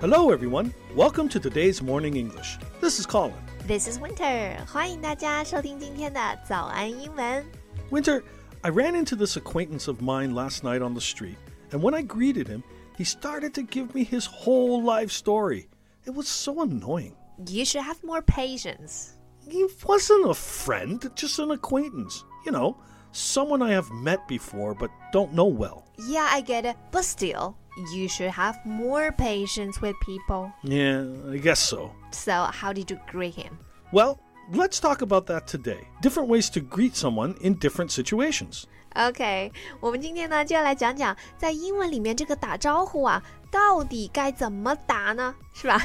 Hello, everyone. Welcome to today's Morning English. This is Colin. This is Winter，欢迎大家收听今天的早安英文。 Winter, I ran into this acquaintance of mine last night on the street, and when I greeted him, he started to give me his whole life story. It was so annoying. You should have more patience. He wasn't a friend, just an acquaintance. You know, someone I have met before but don't know well. Yeah, I get it, but still, you should have more patience with people. Yeah, I guess so. So, how did you greet him? Well, let's talk about that today. Different ways to greet someone in different situations. OK，我们今天呢就要来讲讲，在英文里面这个打招呼啊，到底该怎么打呢？是吧？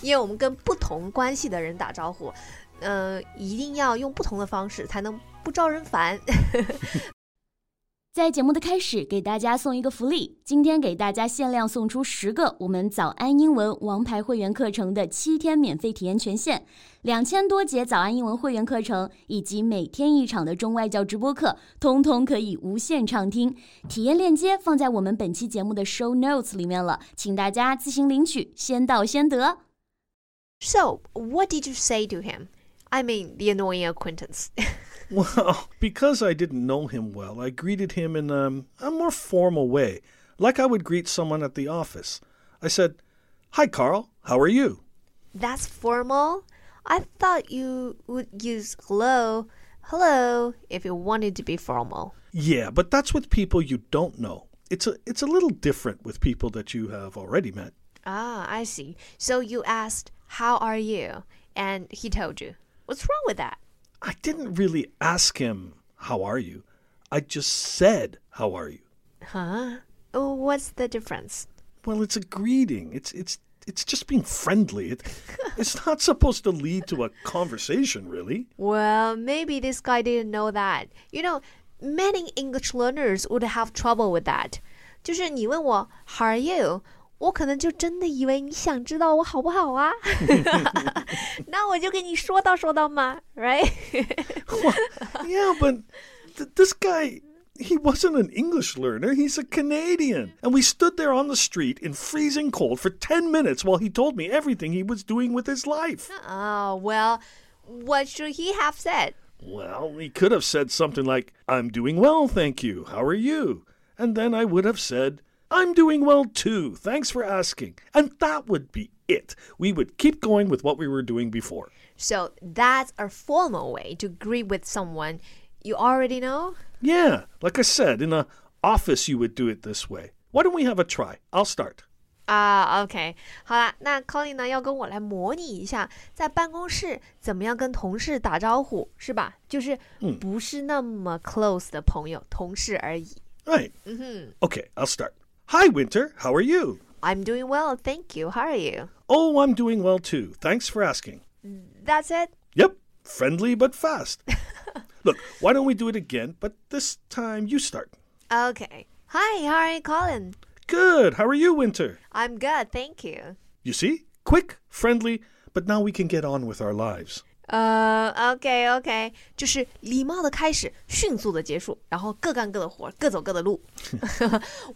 因为我们跟不同关系的人打招呼，呃，一定要用不同的方式，才能不招人烦。 在节目的开始，给大家送一个福利，今天给大家限量送出十个我们早安英文王牌会员课程的七天免费体验权限，两千多节早安英文会员课程以及每天一场的中外教直播课，通通可以无限畅听。体验链接放在我们本期节目的 show notes 里面了，请大家自行领取，先到先得。So, what did you say to him? I mean, the annoying acquaintance. Well, because I didn't know him well, I greeted him in um, a more formal way, like I would greet someone at the office. I said, Hi, Carl. How are you? That's formal. I thought you would use hello, hello if you wanted to be formal. Yeah, but that's with people you don't know. It's a, it's a little different with people that you have already met. Ah, I see. So you asked, How are you? And he told you. What's wrong with that? I didn't really ask him, How are you? I just said, How are you? Huh? Oh, What's the difference? Well, it's a greeting. It's, it's, it's just being friendly. It, it's not supposed to lead to a conversation, really. Well, maybe this guy didn't know that. You know, many English learners would have trouble with that. 就是你问我 How are you？ 我可能就真的以为你想知道我好不好啊，那我就跟你说道说道嘛，right？ Yeah, but th- this guy, he wasn't an English learner. He's a Canadian. And we stood there on the street in freezing cold for 10 minutes while he told me everything he was doing with his life. Oh well, what should he have said? Well, he could have said something like, I'm doing well, thank you. How are you? And then I would have said, I'm doing well too. Thanks for asking. And that would be it. We would keep going with what we were doing before. So that's a formal way to greet with someone you already know. Yeah, like I said, in a office you would do it this way. Why don't we have a try? I'll start. 啊、o k 好啦，那 Colin 呢要跟我来模拟一下，在办公室怎么样跟同事打招呼，是吧？就是不是那么 close 的朋友、同事而已。 Right. Okay, I'll start. Hi, Winter. How are you? I'm doing well, thank you. How are you? Oh, I'm doing well too. Thanks for asking. That's it. Yep, friendly but fast. Look, why don't we do it again, but this time you start. Okay. Hi, how are you, Colin? Good. How are you, Winter? I'm good, thank you. You see? Quick, friendly, but now we can get on with our lives. 呃、o k OK，就是礼貌的开始，迅速的结束，然后各干各的活，各走各的路。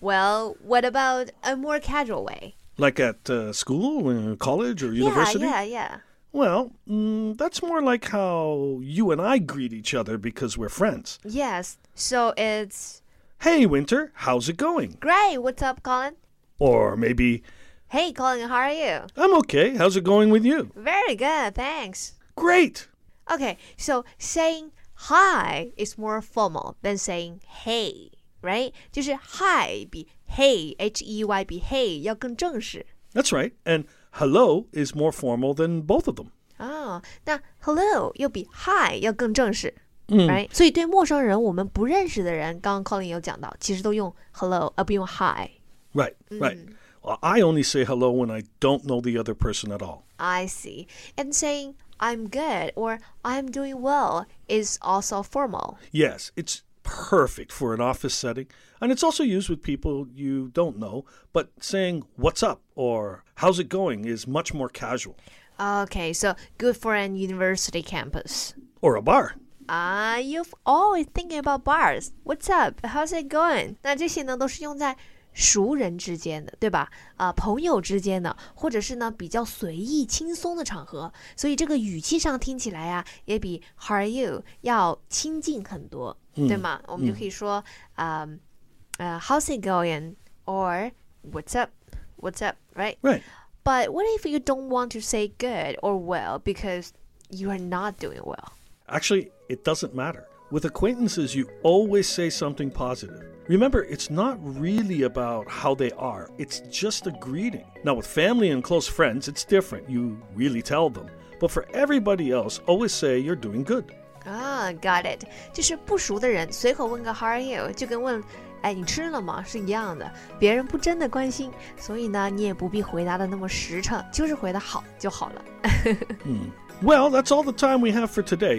well, what about a more casual way? Like at uh, school, uh, college, or university? Yeah, yeah, yeah. Well, mm, that's more like how you and I greet each other because we're friends. Yes. So it's Hey, Winter, how's it going? great. What's up, Colin? Or maybe, Hey, Colin, how are you? I'm okay. How's it going with you? Very good, thanks. Great. Okay, so saying hi is more formal than saying hey, right? 就是 hi 比 hey h e y 比 hey 要更正式 That's right. And hello is more formal than both of them. 啊。那 hello 又比 hi 要更正式。right？所以对陌生人，我们不认识的人，刚刚 Colin 有讲到，其实都用 hello 而不用 hi。 Right, right. Well, I only say hello when I don't know the other person at all. I see. And saying I'm good or I'm doing well is also formal. Yes, it's perfect for an office setting. And it's also used with people you don't know, but saying what's up or how's it going is much more casual. Okay, so good for an university campus. Or a bar. Ah, you've always thinking about bars. What's up? How's it going? 那这些呢，都是用在 熟人之间的，对吧？啊、朋友之间的，或者是呢比较随意轻松的场合，所以这个语气上听起来啊，也比 How are you 要亲近很多，对吗？我们就可以说，嗯，呃，How's it going? or What's up? What's up? Right? Right. But what if you don't want to say good or well because you are not doing well? Actually, it doesn't matter. With acquaintances, you always say something positive. Remember, it's not really about how they are, it's just a greeting. Now, with family and close friends, it's different. You really tell them. But for everybody else, always say you're doing good. 啊、g o t it，就是不熟的人随口问个 How are you，就跟问哎你吃了吗是一样的。别人不真的关心，所以呢你也不必回答的那么实诚，就是回答好就好了。 Well, that's all the time we have for today.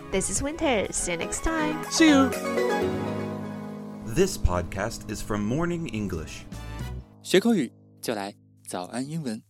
This is Winter. See you next time. See you. This podcast is from Morning English. 学口语就来早安英文。